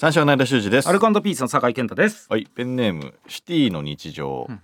三章の間修二です。アルコピースの酒井健太です。はいペンネームシティの日常、うん。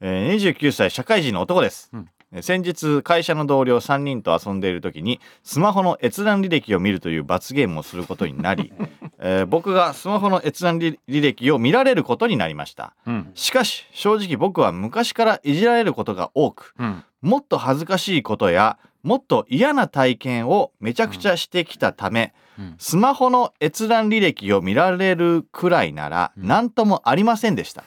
えー、29歳社会人の男です、うん。えー先日会社の同僚3人と遊んでいる時にスマホの閲覧履歴を見るという罰ゲームをすることになり、えー僕がスマホの閲覧履履歴を見られることになりました。うん。しかし正直僕は昔からいじられることが多くうん。もっと恥ずかしいことやもっと嫌な体験をめちゃくちゃしてきたため、うんスマホの閲覧履歴を見られるくらいならうん。何ともありませんでした。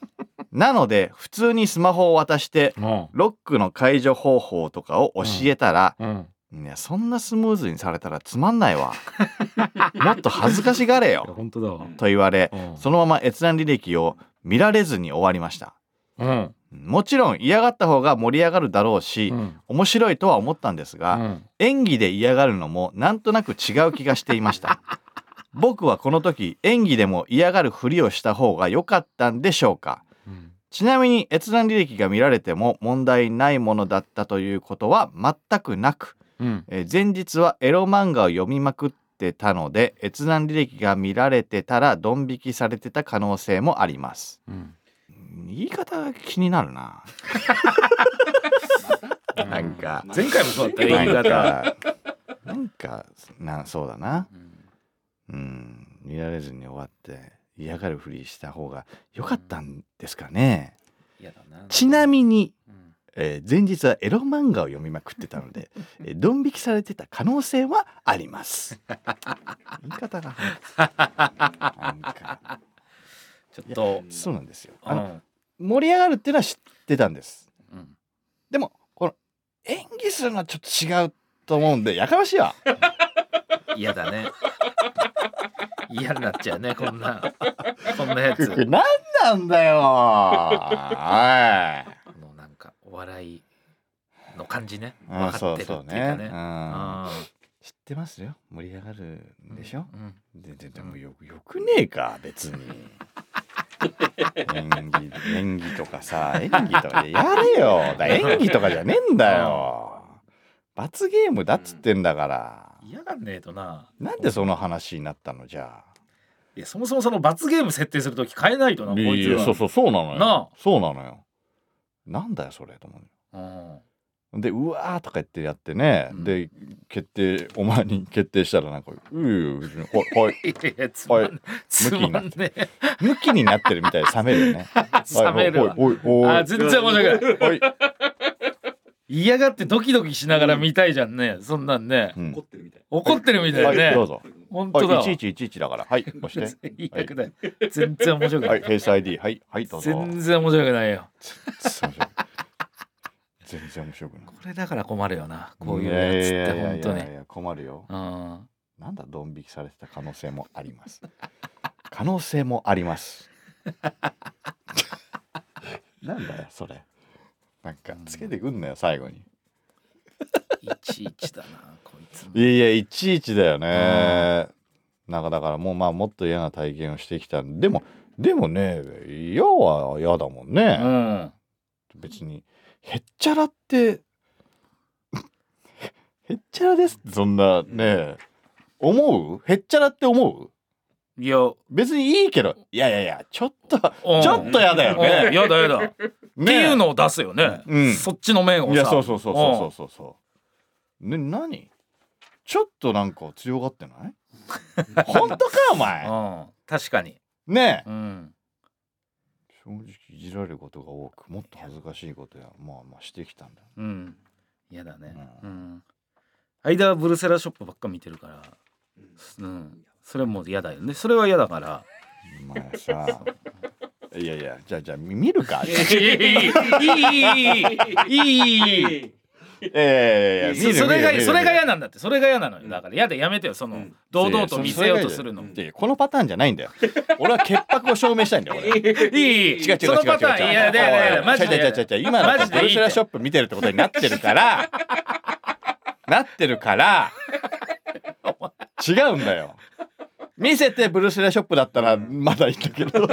なので普通にスマホを渡してもロックの解除方法とかを教えたら、ううん。いやそんなスムーズにされたらつまんないわ。もっと恥ずかしがれよ。と言われうん。そのまま閲覧履歴を見られずに終わりました。うんもちろん嫌がった方が盛り上がるだろうし、うん。面白いとは思ったんですが、うん。演技で嫌がるのもなんとなく違う気がしていました。僕はこの時演技でも嫌がるふりをした方が良かったんでしょうか。うん。ちなみに閲覧履歴が見られても問題ないものだったということは全くなく、うん。えー前日はエロ漫画を読みまくってたので閲覧履歴が見られてたらドン引きされてた可能性もあります。うん言い方が気になるな。なんか。前回もそうだったよ なん言い方。かなんかなそうだな。うん。うん。見られずに終わって嫌がるふりした方が良かったんですかね、な。ちなみに、うん。えー前日はエロ漫画を読みまくってたので、えードン引きされてた可能性はあります。言い方が。なんかちょっと。そうなんですよ。うあのん盛り上がるっていうのは知ってたんです。うん。でもこの演技するのはちょっと違うと思うんでやかましいわ。嫌だね。嫌になっちゃうねこんな。こんなやつ。これ何なんだよ。おい。このなんかお笑いの感じね。あ分かってるっていうかね。うん。あ知ってますよ。盛り上がるんでしょ、うん。でででもよよくねえか別に演技演技とかさ演技とかやれよ。だ演技とかじゃねえんだよ。罰ゲームだっつってんだから。嫌がんねえとな。なんでその話になったの？じゃあ。いやそもそもその罰ゲーム設定するとき変えないとなこいつそうそうそうなのよ。なあ。そうなのよ。なんだよそれと思う。うんでうわーとか言ってやってね、うん。で決定お前に決定したらなんか「ういうはいはい。いやつまんねつ向きになっまんねえ向きになってるみたいで冷めるよね。冷めるわ。おいあ全然面白くない。おい。嫌がってドキドキしながら見たいじゃんね。そんなんね。うん。怒ってるみたい。怒ってるみたいはい、ねどうぞ。本当だわ。はい、1111だから。はい、押して。最悪だよ全然面白くなはいい、フェイス ID。はい、はい、どうぞ。全然面白くないよ。全然面白い全然面白くない。これだから困るよなこういうやつって本当にいやいやいやいや困るよ。うんなんだ、ドン引きされてた可能性もあります。可能性もあります。なんだよ、それ。なんか、つけてくんなよ、最後に。いちいちだなこいつもいやいや、いちいちだよね。なんかだからもうまあもっと嫌な体験をしてきたんでもでもね嫌は嫌だもんね。うん別にへっちゃらって へっちゃらです。そんなね思う？へっちゃらって思う？いや。別にいいけど。いやいやいやちょっとうん。ちょっとやだようん。ね。やだやだ。っていうのを出すよね。うん。そっちの面をさ。いやそうそうそうそうそうそう。ね何？ちょっとなんか強がってない？本当かおう前？んうん。確かに。ねえ。うん正直いじられることが多くもっと恥ずかしいことやまあまあしてきたんだ。よ。うん。嫌だね。ううん。間はブルセラショップばっか見てるからうん。それも嫌だよね。それは嫌だから。お前さいやいやじゃあじゃあ見るか。いいいいいいいいいいええそれがそれが嫌なんだってそれが嫌なのよだから嫌でやめてよその堂々と見せようとするのこのパターンじゃないんだよ俺は潔白を証明したいんだよ俺いい違う違う違うそのパターンいやだやだやだマジで違う違う違う今のマジでいいってブルセラショップ見てるってことになってるからなってるから違うんだよ見せてブルセラショップだったらまだいいんだけど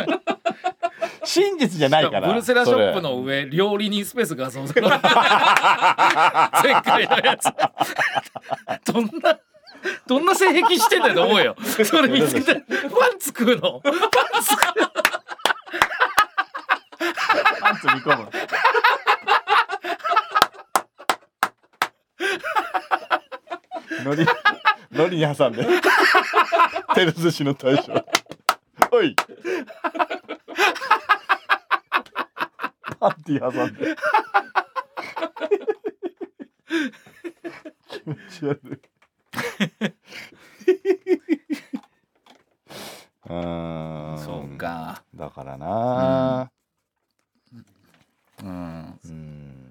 真実じゃないからブルセラショップの上料理人スペース画像前回のやつ。どんなどんな性癖してんだよと思うよ。それ見つけてパンツ食うの？パンツ食うパンツ見込む。のりのりに挟んで。手寿司の大将。おいパンティ挟んで。気持ち悪い。うーん。そうか。だからな。うん。うん。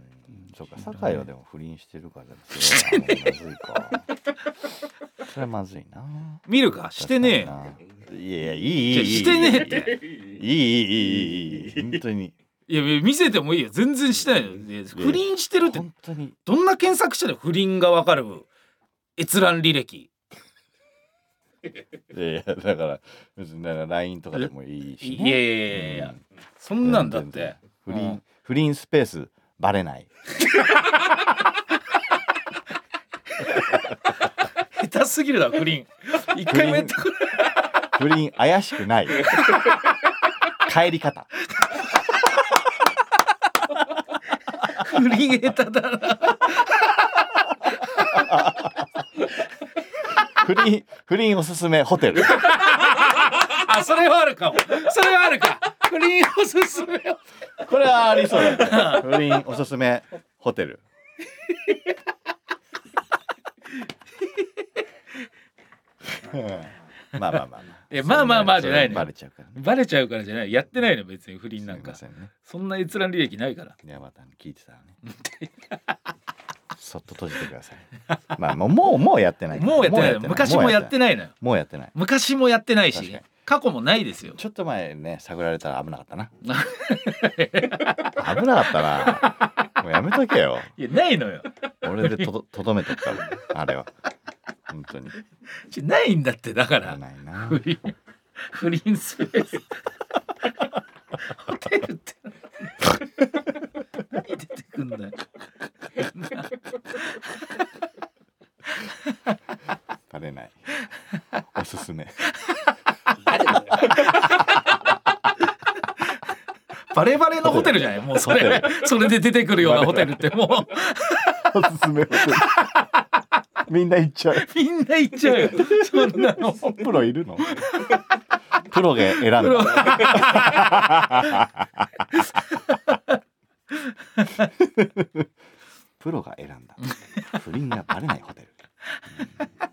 そうか酒井はでも不倫してるからそれはまずいか。それはまずいな。見るか？してねえいやいや、いい、いい。してねえって。いい、いい、いい、いい、本当に。いや、見せてもいいよ。全然してないよ。不倫してるって。本当に。どんな検索したら不倫がわかる閲覧履歴。いや、だから、別になか LINE とかでもいいし、ね。いやいやいや、うん、そんなんだって。不倫、うん、不倫スペース、バレない。下手すぎるだ、不倫。一回もやったこない。不倫怪しくない。帰り方。不倫下手だな。不倫不倫おすすめホテル。あそれはあるかも。それはあるか。不倫おすすめ。をこれはありそうだね。不倫おすすめホテル。うん。まあまあまあまあ。いやまあまあまあじゃないバレちゃうからね。バレちゃうからじゃない。やってないの別に不倫なんか。ね。そんな閲覧履歴ないから。いやまた聞いてたらね。そっと閉じてください。まあもうもうもうやってない。もうやってない。の昔もやってないのよ。もうやってない。昔もやってないし。過去もないですよ。ちょっと前ね探られたら危なかったな。危なかったな。もうやめとけよ。いやないのよ。俺でとどとどめとくからあれは本当に。ちないんだってだから。ないな。不倫不倫スペース。ホテルって何出てくんだよ。バレない。おすすめ。バレバレのホテルじゃない。もうそれそれで出てくるようなホテルってもう。おすすめホテル みんな行っちゃう。みんな行っちゃうよ。そんなの。プロいるの？プロが選んだ。プロ。が選んだ。不倫がバレないホテル。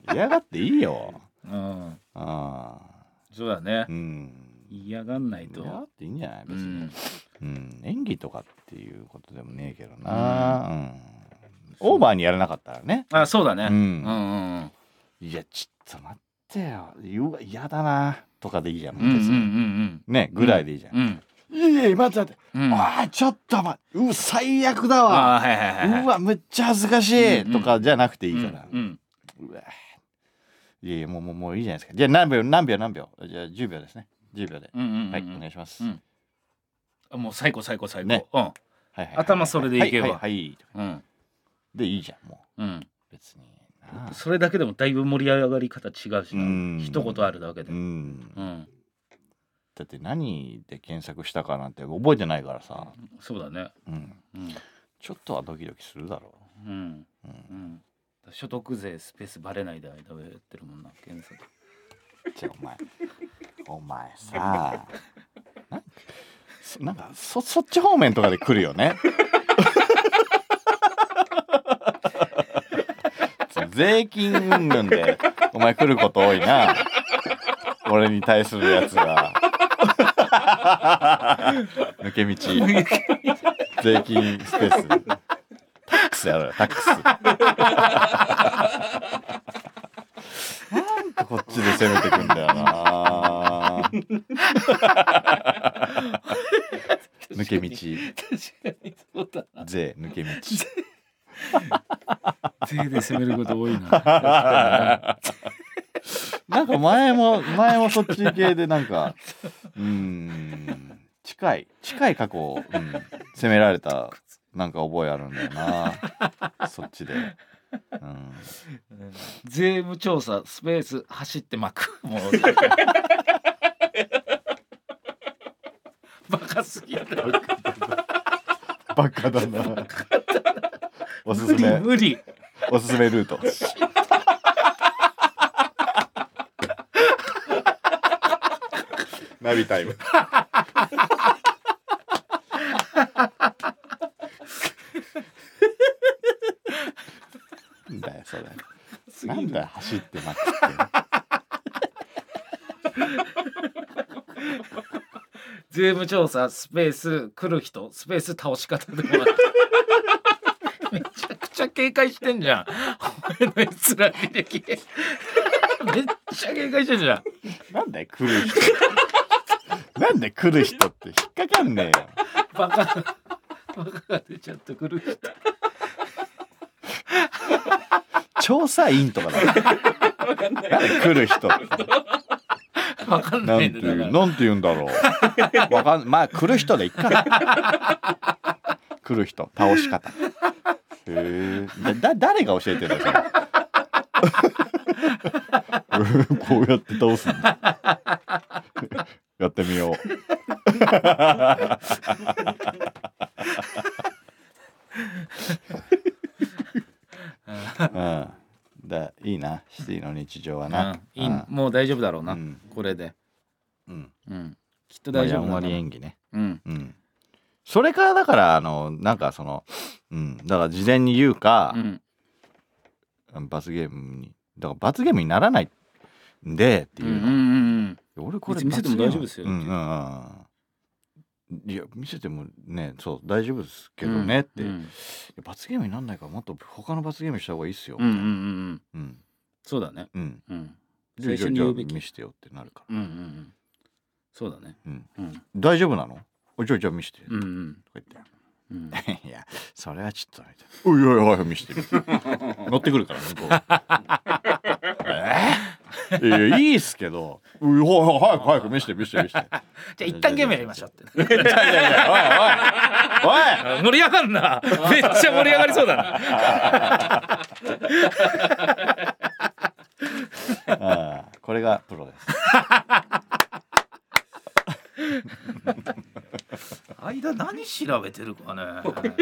うん。嫌がっていいよ。うん。あそうだね。あうん。嫌がんないと。嫌がっていいんじゃない？別に、うん。うん、演技とかっていうことでもねえオーバーにやらなかったらね。あそうだね。うん。うんうんいやちょっと待ってよ。うわ嫌だな。とかでいいじゃん、うんうんうんねぐらいでいいじゃん、うん。いやいや待って待って、うん。ああーちょっと待って。う最悪だわ。あはいはいはいはい。うわむっちゃ恥ずかしい、うんうんとかじゃなくていいから、うんうわいやいやもうもうもういいじゃないですか。じゃあ何秒何秒何秒？じゃあ10秒ですね。10秒で、うんうんうんうん。はいお願いします、うん。あもう最高最高最高。ね。うん。はいはいはい。頭それでいけば。はいはい、はい。うんでいいじゃんもう。ん。う別になそれだけでもだいぶ盛り上がり方違うしな。うん。一言あるだけで。ううん。んだって何で検索したかなんて覚えてないからさ、そうだね。うん、うん。ちょっとはドキドキするだろう。ん。う、うん。うん所得税スペースバレないで間をやってるもんな検索。じゃあお前お前さなんそなんかそそっち方面とかで来るよねそう税金云々でお前来ること多いな。俺に対するやつが。抜け道。税金スペース。タックスやろ。よタックス。なんかこっちで攻めてくんだよな。抜け道。確かにそうだな。税抜け道税で攻めること多いな。なんか前も前もそっち系でなんかうーん近い近い過去を、うん、攻められたなんか覚えあるんだよな。そっちで。うん、税務調査スペース走ってまく。もう。バカすぎるバカだな。おす無理すめ無理おすすめルート。ナビタイム。なんだよそれ。なんだよ走ってまくって。税務調査スペース来る人スペース倒し方でもめちゃくちゃ警戒してんじゃん。の閲覧履歴。めっちゃ警戒してんじゃん。なんだよ来る人。なんで来る人って引っかかんねえよ。バカバカが出ちゃってくる人。調査員とかだ。なんで来る人わかんないんてだから。なんて言うんだろう。わかんまあ来る人でいっか。来る人倒し方。へえ。だ誰が教えてるの こうやって倒すんだ。やってみよう。うん。だいいなシティの日常はな。うんいいもう大丈夫だろうな、うんこれでうん。うんきっとまあ大丈夫だやんわりな演技ね。うんうん。それからだからあのなんかそのうんだから事前に言うかう、ん。罰ゲームにだから罰ゲームにならないんでっていうの、うんうんうん俺これ見せても大丈夫ですよ。うんうんうん。いや見せてもねそう大丈夫ですけどねって、いうん。や罰ゲームになんないからもっと他の罰ゲームした方がいいっすようんうんうんうん。うん。そうだね。うん。うん。最初に言うべき。見してよってなるから、うんうんうん。そうだね。うん、うん。大丈夫なの？おじゃあじゃあ見して、とかうんうん言ってうん いや、それはちょっと。おいおいおい、見してる。乗ってくるから、向こう。えー、いや、いいっすけど。おいお早く早く見して、見して、見して。じゃあ一旦ゲームやりましょうっていやいやいや、おいおい、おい。盛り上がんなめっちゃ盛り上がりそうだな ああこれがプロです。間何調べてるかね。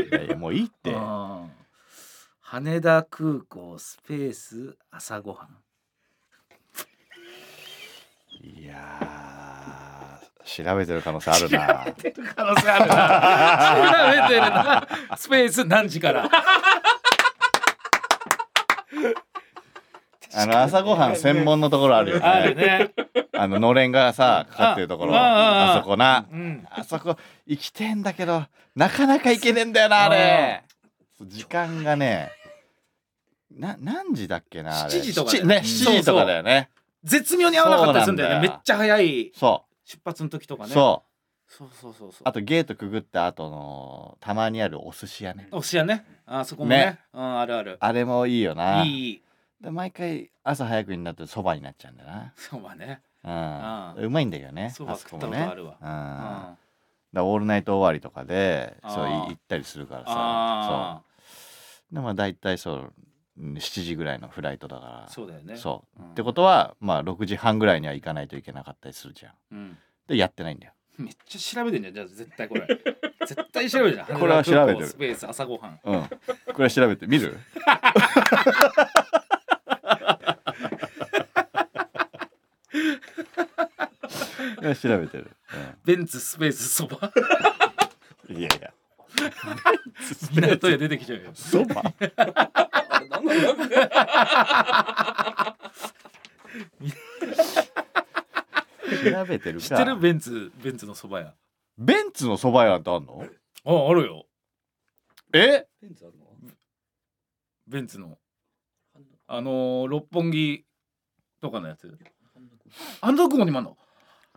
いやいや、もういいって。うん。羽田空港スペース朝ごはん。いやー、調べてる可能性あるな。可能性あるな。調べてるな。スペース何時からあの朝ごはん専門のところあるよあるね。ねあののれんがさかかってるところ、あそこな。うん。あそこ行きてんだけどなかなか行けねえんだよなあれ。時間がねな何時だっけなあれ。7時とかだよ7ねうん。7時とかだよね。絶妙に合わなかったりするんだよね。めっちゃ早いそ出発の時とかう、ね。そう。そうそうそうそう。あとゲートくぐった後のたまにあるお寿司屋ね。おしやね。あそこもね。ね。うんあるある。あれもいいよな。いいで毎回朝早くになってそばになっちゃうんだよそうはね。な、うん、ううまいんだよねそばあそこ食ったもねことあるわ。うん。うん。だからオールナイト終わりとかでそうい行ったりするからさ。あそう。でまあ大体そううん7時ぐらいのフライトだから。あそうだよね。そう、うん。ってことはまあ6時半ぐらいには行かないといけなかったりするじゃん。うん。でやってないんだよ。めっちゃ調べてんじゃんじゃあ絶対これ。絶対調べてるじゃん。これは調べてる。羽田空港スペース朝ごはん。うん。これ調べてみる いや調べてる、ベンツスペースそば。うん、いや。いや港へ出てきちゃうよそば？調べてるか。知ってるベンツベンツのそば屋。ベンツのそば屋ってあんの？ああるよ。え？ペンツあるの？ベンツの。あのー、六本木とかのやつ。羽田空港にもあんの？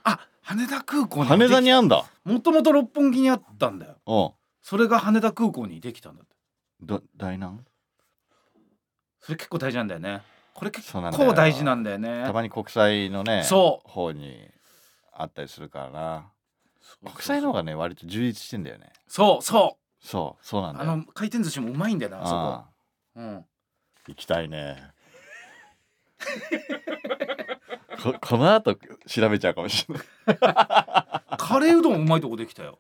あ羽田空港に羽田にあんだ。もともと六本木にあったんだよ。う。んそれが羽田空港にできたんだって。ど大南それ結構大事なんだよね。これ結構大事なんだよね。たまに国際のねそう。方にあったりするからな。国際の方がね割と充実してんだよね。そうそそうそうなんうだよ。あの回転寿司もうまいんだよなあそこ。あ。うん。行きたいねこ この後調べちゃうかもしれない。カレーうどんうまいとこできたよ。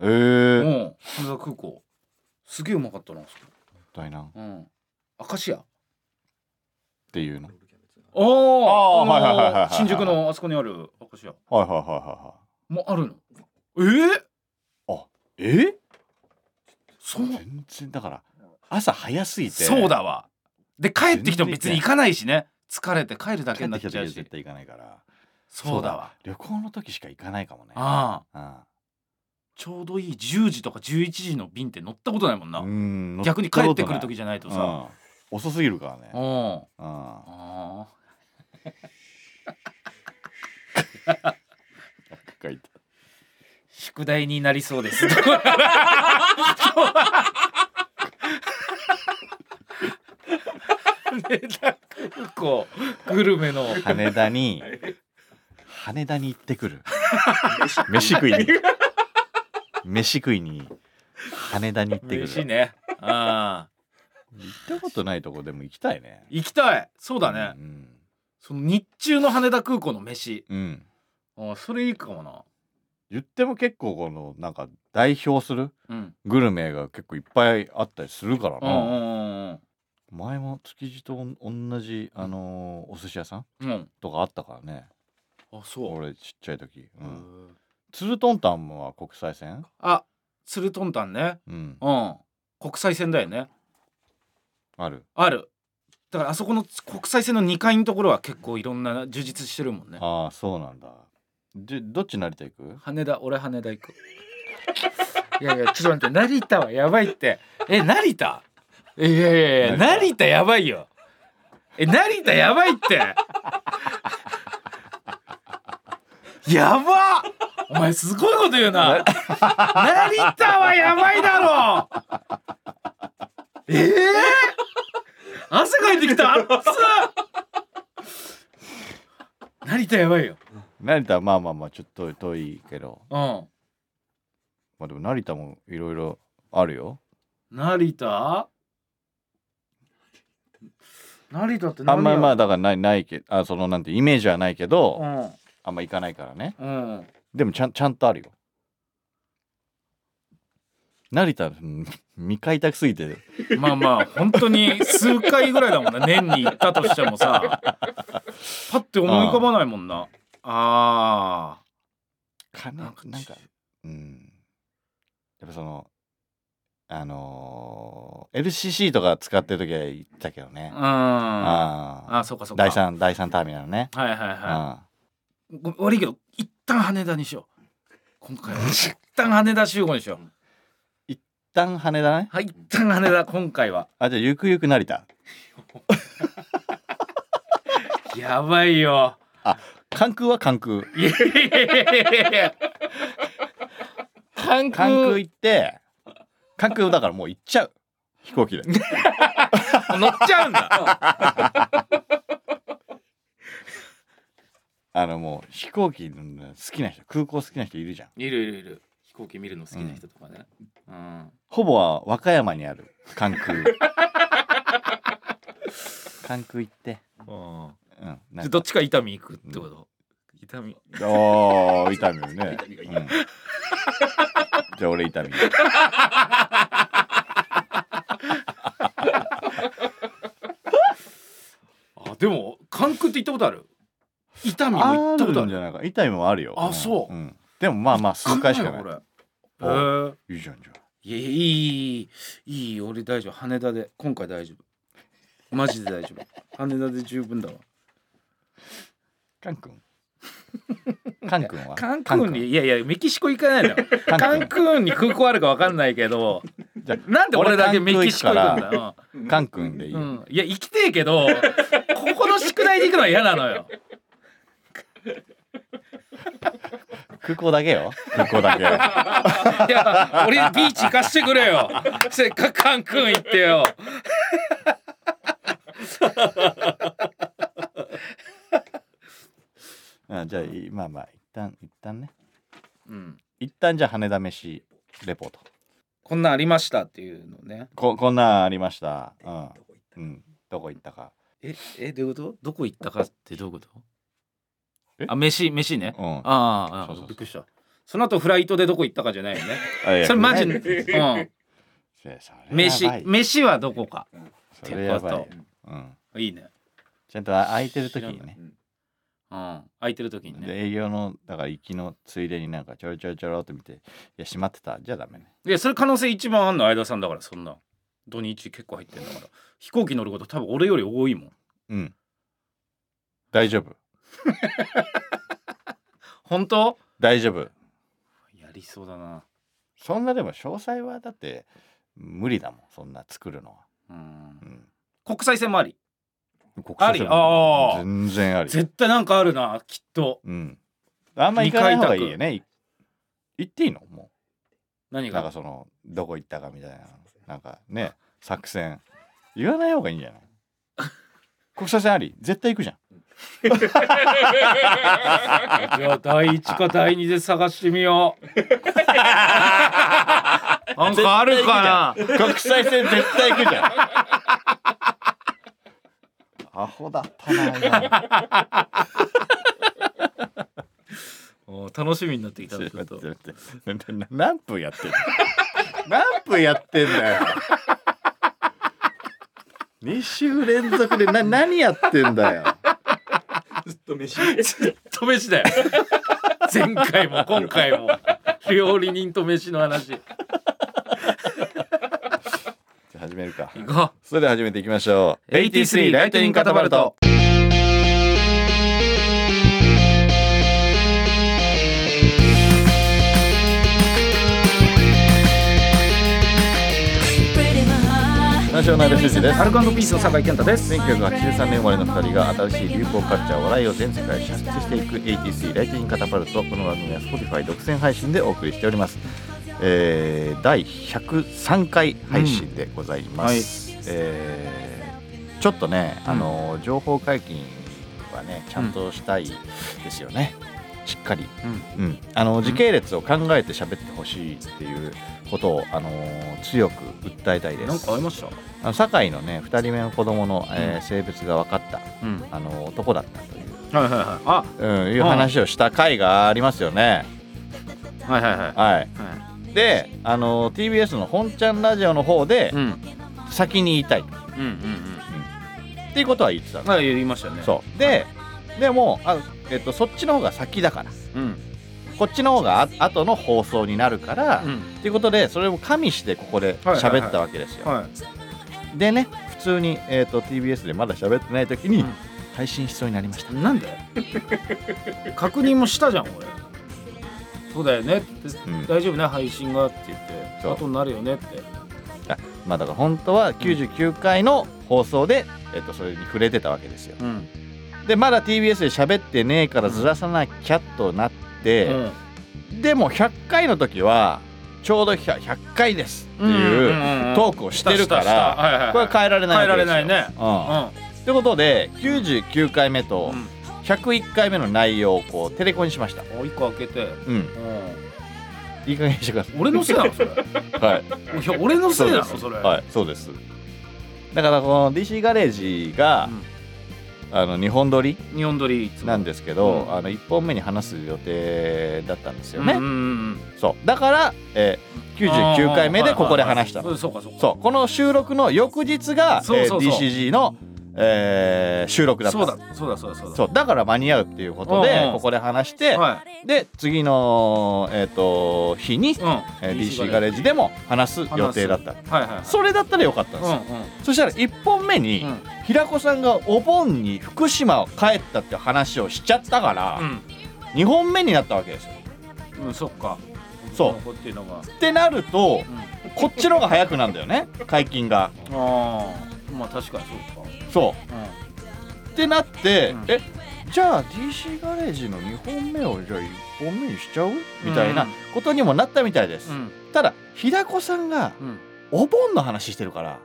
ええうー、もん。羽田空港。すげえうまかったなあそったいなうん。アカシアあていうの。ああーのはいはいはいはいはい新宿のあそこにあるアカシアはいはいはいはもあるの？えー、いはいえそう。全然だから朝早すぎて。そうだわ。で帰ってきても別に行かないしね疲れて帰るだけになっちゃうし。絶対行かないから。そうだわ。旅行の時しか行かないかもね。ああ。あちょうどいい10時とか11時の便って乗ったことないもんな、うん逆に帰ってくる時じゃないとさ、うん。遅すぎるからね。うん、うん。あ書いて宿題になりそうです 羽田空港グルメの。羽田に羽田に行ってくる。飯食いに。飯食いに羽田に行ってくる。飯ね。ああ。行ったことないとこでも行きたいね。行きたい。そうだね、うんその日中の羽田空港の飯。うん。あそれいいかもな。言っても結構このなんか代表するうん。グルメが結構いっぱいあったりするからな、うんうん前も築地と同じあのーお寿司屋さんうん。うんとかあったからね。あそう、俺ちっちゃい時、う、うん。ん、ツルトンタンは国際線？あツルトンタンね。うん。うん。国際線だよね。ある。ある。だからあそこの国際線の2階のところは結構いろんな充実してるもんね。ああそうなんだ。でどっち成田行く？羽田。俺羽田行く。いやいやちょっと待って。成田はやばいって。え成田？いやいやいや成田やばいよ。え成田やばいって。やばお前すごいこと言うな。成田はやばいだろ。ええ汗かいてきた。成田やばいよ。成田はまあまあまあちょっと遠いけど。うん。まあでも成田もいろいろあるよ。成田？成田ってあ何んまりまあだからないないけあそのなんてイメージはないけど、うん。あんま行かないからね。うん。でもちゃんちゃんとあるよ。成田うん 未開拓すぎて。まあまあ本当に数回ぐらいだもんね 年に行ったとしてもさ。パッて思い浮かばないもんな。あかななんかなんかうん。やっぱそのあのー LCC とか使ってる時は行ったけどね。ーうん。あああそうかそうか。第三第三ターミナルね、はいはいはあいご悪いけど一旦羽田にしよう。今回は。一旦羽田集合にしよう。一旦羽田ね？はい一旦羽田今回は。あじゃあゆくゆく成田。やばいよ。関空は関空。いやいやいやいやいや。関空関空行って関空だからもう行っちゃう。飛行機で。乗っちゃうんだ。あのもう飛行機の好きな人空港好きな人いるじゃん。いるいるいる。飛行機見るの好きな人とかね。うん。ほぼは和歌山にある。関空。関空行って。うん。なんどっちか伊丹行くってこと？伊丹。ああ伊丹ね、うん、じゃあ俺伊丹 あでも関空って行ったことある？伊丹も行あったことある？るんじゃないか。伊丹もあるよ。あそう。んでもまあまあ数回しかない。これ。へおえいいじゃんじゃんいやいいいいいい。俺大丈夫。羽田で。今回大丈夫。マジで大丈夫。羽田で十分だわ。カン君 カン君は？カンクンにいやいやメキシコ行かないのよ。カンクンに空港あるか分かんないけどじゃなんで俺だけメキシコ行くんだ？よ、カン君でいい、いや行きてえけどここの宿題で行くのは嫌なのよ。空港だけよ。空港だけ。い や俺ビーチ行かしてくれよ。せっかくカンクン行ってよあじゃあいまあまあ一旦一旦ね。うん。一旦じゃあ羽田飯レポート。こんなんありましたっていうのね。ここんなんありました。うん、うん、どこ行ったか。ええどういうこと？どこ行ったかってどういうこと？え？あ飯飯ね。うん。ああそうそうそう。びっくりした。その後フライトでどこ行ったかじゃないよね。あいやそれマジねうん。それそれや飯ばい。飯はどこか。それやばい。よってこうん。いいね。ちゃんと空いてる時にね。うん空いてる時にね。で営業のだから行きのついでになんかちょろちょろちょろっと見ていや閉まってた。じゃあダメね。いやそれ可能性一番あんの相田さん。だからそんな土日結構入ってんだから。飛行機乗ること多分俺より多いもん。うん。大丈夫。本当？大丈夫。やりそうだな。そんなでも詳細はだって無理だもんそんな作るのは、うん。うん、国際線もあり。国あり？あー。全然あり。絶対なんかあるなきっと。うん。あんま行かない方がいいよね。い行っていいの？も何うなんかがそのどこ行ったかみたいな。なんかね作戦。言わない方がいいんじゃない？国際線あり？絶対行くじゃん。じゃあ第一か第二で探してみよう。なんかあるかな？国際線絶対行くじゃんアホだったな 楽しみになってきたちょっと。何分やってんの？何分やってんだよ。2週連続でな何やってんだよ。ずっと飯と飯だよ。前回も今回も。料理人と飯の話めるか。行こそれでは始めていきましょう。83ライトニングカタパルト。ナショナルフジです。うアルコピースの酒井健太です。1983年生まれの2人が新しい流行カルチャー笑いを全世界に射出していく83ライトニングカタパルト。この番組は Spotify 独占配信でお送りしております、えー、第103回配信でございます、えーちょっとね、うん。あの情報解禁はねちゃんとしたいですよね、しっかり、うん。うん、あの時系列を考えて喋ってほしいっていうことを、あの強く訴えたいです。なんか会いました？あの堺のね2人目の子供の、えー性別が分かったうん。あの男だったという、はいはいはい。あ。うん、いう話をした回がありますよね。はいはいはい。はい、はいであの TBS の本ちゃんラジオの方でうん。先に言いたい。っうんうん。ていうことは言ってたの。うんあ言いましたね。そう。ででもあ、えっと、そっちの方が先だから。うん。こっちの方があ後の放送になるから、うん。っていうことでそれを加味してここで喋ったわけですよ。はい。でね普通に、えっと TBS でまだ喋ってない時にうん。配信しそうになりました。なんで確認もしたじゃん俺そうだよねって、うん。大丈夫ね？配信がって言って。後になるよねって。まあだから本当は99回の放送で、えっと、それに触れてたわけですよ。うん。でまだ TBS で喋ってねえからずらさなきゃとなって、でも100回の時はちょうど 100, 100回ですっていうトークをしてるからこれは変えられないわけですよ。変えられないね。うん。ってことで99回目とうん101回目の内容をこうテレコにしました。お一個開けて、うん、うん。いい加減にしてくださ俺のせいなのそれ。いい。はい。や俺のせいなのそれ、はい、そうです。だからこの DC ガレージが、あの日本撮り日本撮りいつも。なんですけど、うん。あの1本目に話す予定だったんですよね。うんうんうんそう。だから、えー、99回目でここで話したの。うんそうかそうか。そう。この収録の翌日がそうそうそう。えー DCG の、えー収録だった。そうだそうだそうだそうだ。そうだから間に合うっていうことで、うんうん。ここで話して、はで次の、えー、と日に、い、うん。えー DC ガレージでも話す予定だった。はいはいはい。それだったらよかったんですよ、うんそしたら1本目に、うん。平子さんがお盆に福島を帰ったって話をしちゃったから、うん。2本目になったわけですよ。うん、うん、そっか。そう。こっていうのが、ってなるとうん、こっちの方が早くなんだよね解禁が。ああまあ確かにそうか。そう。ってなって、うん。えじゃあ DC ガレージの2本目をじゃあ1本目にしちゃう？みたいなうん。ことにもなったみたいです、うん。ただ平子さんがうん。お盆の話してるから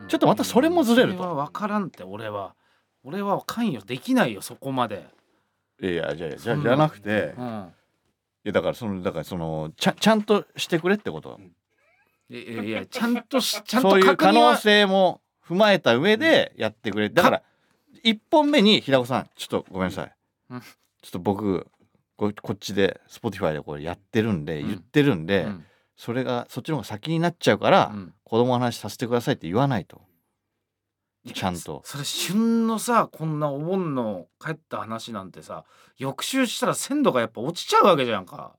うん。ちょっとまたそれもずれると。それは分からんって俺は。俺は関与できないよそこまで。いやじゃあじゃじゃなくてうん。いやだからそのだからそのちゃちゃんとしてくれってこと。いやいやいやちゃんとしちゃんとそういう可能性も踏まえた上でやってくれ。だから1本目に平子さんちょっとごめんなさい、うん。ちょっと僕ここっちで Spotify でこれやってるんで、うん。言ってるんで、うん。それがそっちの方が先になっちゃうから、うん。子供の話させてくださいって言わないと。ちゃんと。それ旬のさこんなお盆の帰った話なんてさ翌週したら鮮度がやっぱ落ちちゃうわけじゃんか。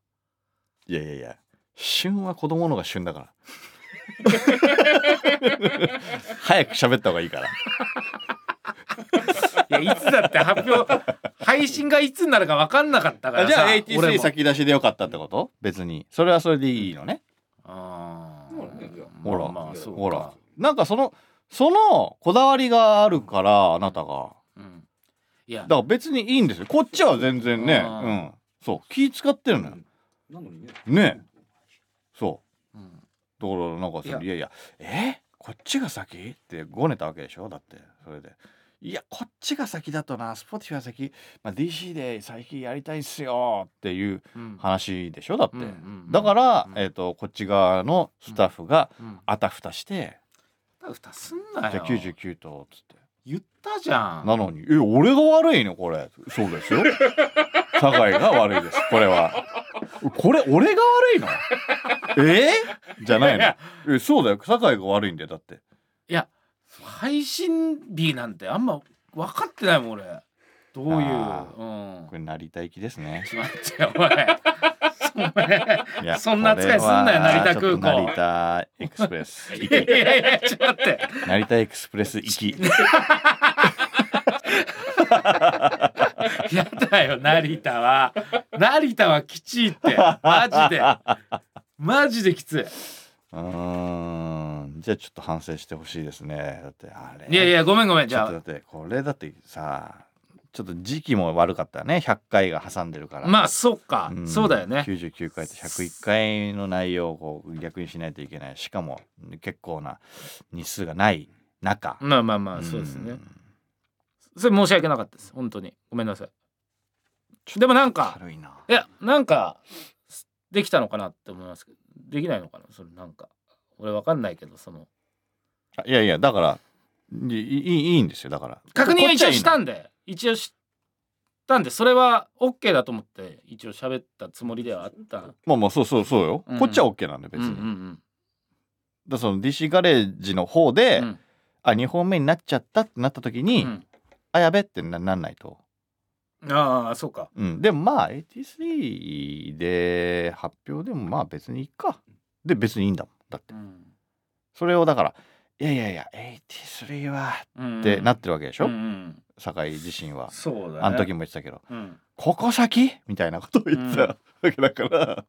いやいやいや。旬は子供のが旬だから早く喋った方がいいから。いやいつだって発表配信がいつになるか分かんなかったからさじゃあ俺 AT3 も先出しでよかったってこと？別に。それはそれでいいのね？ああ。ーほらまあほら。なんかそのそのこだわりがあるからあなたが。うん。いや。だから別にいいんですよ。こっちは全然ね。うん。そう。気使ってるのよ。なのにね。ね。そう。うんだからなんかそいや。れいやいやえ？こっちが先？ってごねたわけでしょ？だってそれで。いやこっちが先だとな Spotify 先、まあ、DC で最近やりたいっすよっていううん。話でしょ？だって、うんうんうんだから、うん。えー、とこっち側のスタッフがうん。あたふたして、ふたすんなよ。じゃあ99とっつって言ったじゃん。なのに「え俺が悪いの？これ」そうですよ。酒井が悪いです。これは。これ俺が悪いの？え？ー、じゃないの？えそうだよ。酒井が悪いんだよだって。いや配信日なんてあんま分かってないもん俺。どういう？あうん。これ成田行きですね。ちょっと待ってよ お前そんな扱いすんなよ成田空港。成田エクスプレス。いやいやいやちょっと待って。成田エクスプレス行き。やだよ成田は。成田はきちいって。マジで。マジできつうーん。じゃあちょっと反省してほしいですね。だってあれ。いいやいやごめんごめん。じちょっとだゃってこれだってさちょっと時期も悪かったよね。100回が挟んでるから。あまあそうか、ん。そうだよね。99回と101回の内容をこう逆にしないといけない。しかも結構な日数がない中。まあまあまあそうですね。それ申し訳なかったです。本当に。ごめんなさい。でもなんか軽いな。いやなんかできたのかなって思いますけど。できないのかな？それなんか俺わかんないけどその。あいやいやだからいいいいんですよ。だから確認は一応したんんで一応したんでそれは OK だと思って一応喋ったつもりではあった。まあまあそうそうそうよ、うん。こっちは OK なんで別うんに、だかうん。らその DC ガレージの方で、うん。うんあ2本目になっちゃったってなった時に、うん。あやべってななんないと、ああそうか。うん、でもまあ83で発表でもまあ別にいいか。で別にいいんだもん。だって。うん。それをだからいやいやいや83はうんってなってるわけでしょ、うんうん酒井自身は。そうだね。あの時も言ってたけど、うん。ここ先？みたいなことを言ってたわけだから、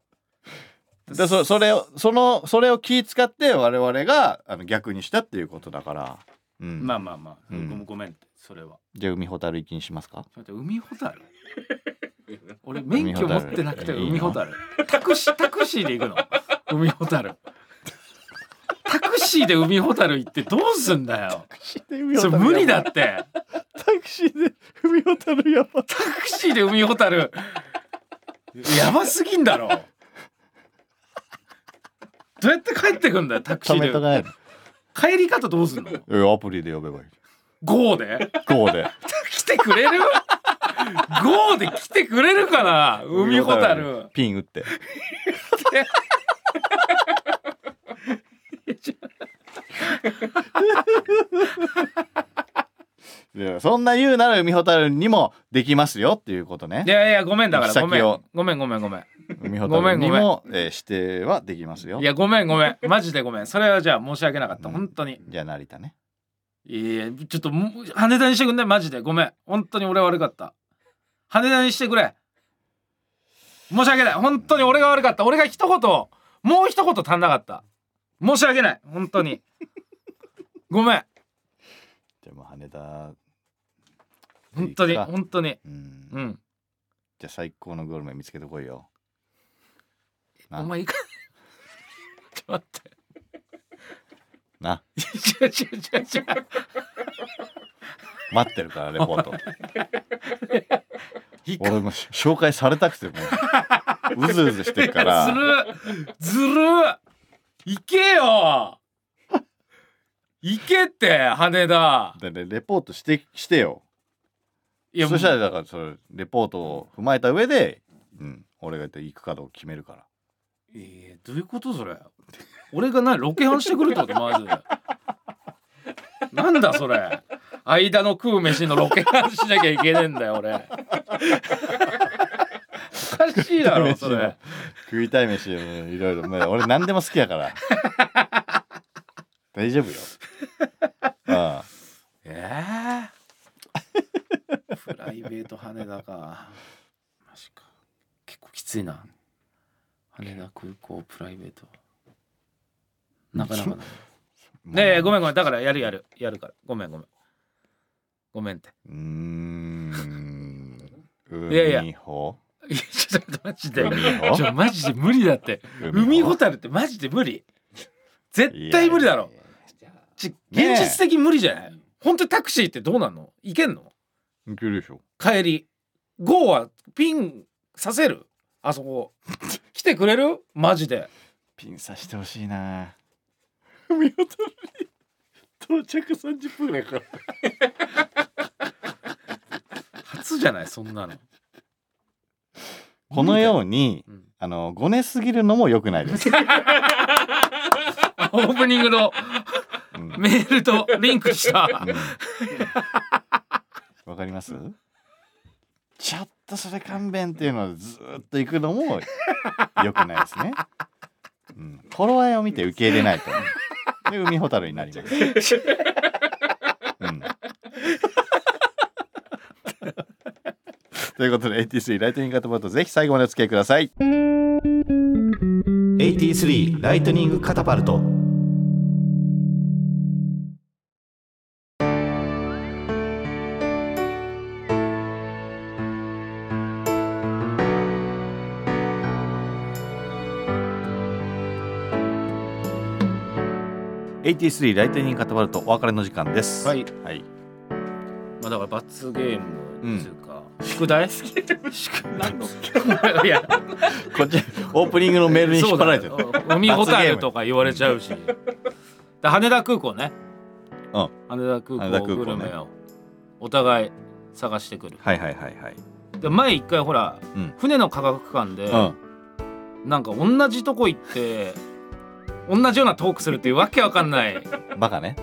でそそれをそのそれを気使って我々があの逆にしたっていうことだから、うん、まあまあまあ、うん。ごめんごめんってそれは。じゃあ海ほたる行きにしますか？海ほたる？俺免許持ってなくて海海ほたる。タクシータクシーで行くの？海ほたるタクシーで海ほたる行ってどうすんだよ。それ無理だって。タクシーで海ほたるやばタクシーで海ほたる。やばすぎんだろ。どうやって帰ってくんだよタクシーで。帰り方どうすんの？のアプリで呼べばいい GO で？GO で。来てくれる ?GO で来てくれるかな？海ほたる。ピン打って いや そんな言うなら海ほたるにもできますよっていうことね。いやいやごめんだからごめん。ごめんごめんごめん。海ほたるにも、えー指定はできますよ。いやごめんごめん。マジでごめん。それはじゃあ申し訳なかった。うん。本当に。じゃあ成田ね。いやちょっと羽田にしてくんねマジで。ごめん。本当に俺悪かった。羽田にしてくれ。申し訳ない。本当に俺が悪かった。俺が一言もう一言足んなかった。申し訳ない。本当にごめん。じゃあもう羽田。本当に本当に。うん。うん。じゃあ最高のグルメ見つけてこいよ。な。お前行かちょっと待って。な。違う違う違う違う。待ってるからレポート。俺もし紹介されたくてもう。うずうずしてるから。ずるずるいけよ行けって羽田。ででレポートしてしてよ。いやそしたらだからそれレポートを踏まえた上で、うん、俺が行くかどうか決めるから。えー、どういうことそれ？俺が何ロケハンしてくるってこと？まずなんだそれ？間の食う飯のロケハンしなきゃいけねえんだよ俺。おかしいだろそれ。食いたい飯いろいろ。まあ俺何でも好きやから大丈夫よ。あ あえー、プライベート羽田か。マジか。結構きついな。羽田空港プライベート。なかなかな ねえごめんごめん。だからやるやる。やるから。ごめんごめん。ごめんって。うーん。いやいや。いやちょっとマジで。マジで無理だって。海ホタルってマジで無理。絶対無理だろ。ちねえ現実的に無理じゃない？本当にタクシーってどうなんの？行けんの？いけるでしょ。帰り。GO はピンさせる？あそこ。来てくれる？マジで。ピンさしてほしいな。海ほたるに到着30分ぐらいかかる初じゃない？そんなの。このようにうん。あのごねすぎるのも良くないです、オープニングのうんメールとリンクしたうんわかります？ちょっとそれ勘弁っていうのをずーっと行くのも良くないですね。うん、頃合いを見て受け入れないと。で海ほたるになります。うん、ということで AT3 ライトニングカタパルトぜひ最後までお付き合いください。AT3 ライトニングカタパルト。AT3 ライトニングカタパルトお別れの時間です。はい。はい。まあだから罰ゲームっていうか、宿題？宿何のいや。こっちオープニングのメールに引っ張られてる。海ホタルとか言われちゃうし。で羽田空港ね、うん。羽田空港グルメをお互い探してくる。はいはいはいはい。で前一回ほら、うん。船の科学館で、うん。なんか同じとこ行って同じようなトークするっていうわけわかんないバカ ね。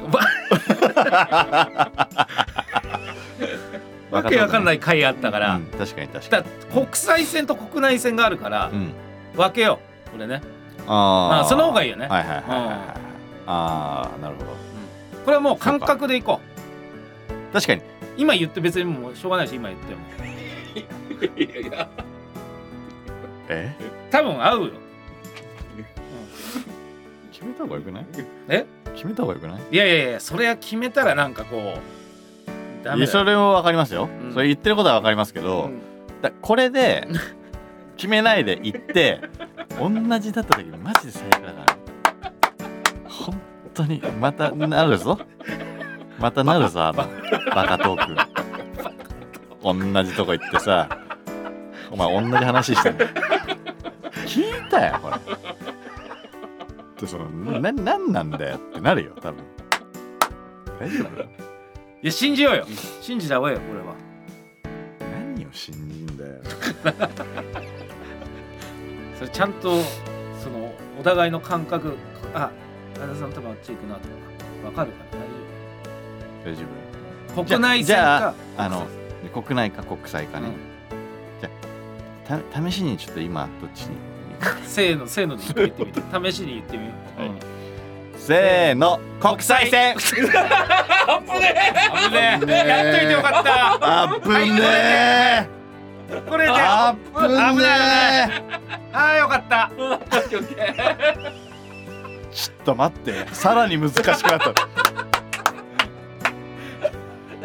わけわかんない回あったから、うん、確かに確かだ国際線と国内線があるから、に。うん。分けようこれねあまあその方がいいよね、はいはいはいはいはい。ああ、なるほど。これはもう感覚でいこ確かに。う今言って別にもうしょうがないし今言ってもいやいやえ多分合うよ決めた方がよくない？え？決めた方がよくない？いやいやいやそれは決めたらなんかこうダメだよ。それもわかりますよ、うん。それ言ってることはわかりますけうど、ん。だこれで決めないで行って同じだった時マジで最悪だから。本当にまたなるぞ。またなるぞあのバカトーク。同じとこ行ってさお前同じ話してんの。聞いたよこれでそのななんなんだよってなるよ多分。大丈夫？いや信じようよ。信じた方がいいよこれは。何を信じんだよ。それちゃんとそのお互いの感覚あ相田さん多分あっち行くなとか分かるから大大丈丈夫？国内線じゃあか夫あの国内か国際かね、じゃあた試しにちょっと今どっちに？せーのせーので言ってみて。試しに言ってみよう、はい。うんせーの。国際線。危ねえ。やっといてよかった。あぶねこれで。ーあぶねあーよかった。ーちょっと待って。さらに難しくなった。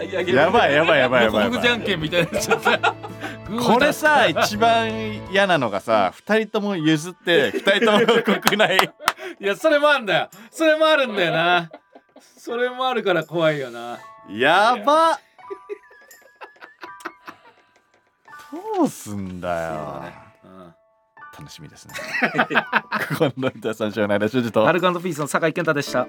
やばいやばいやばいやばいやばい。僕じゃんけんみたいになっちゃったこれさ一番嫌なのがさ2人とも譲って2人とも国内い。やそれもあるんだよ。それもあるんだよな。それもあるから怖いよな。やば。っどうすんだよ。うん。楽しみですね。この三田三章の間主人と。アルカンドピースの酒井健太でした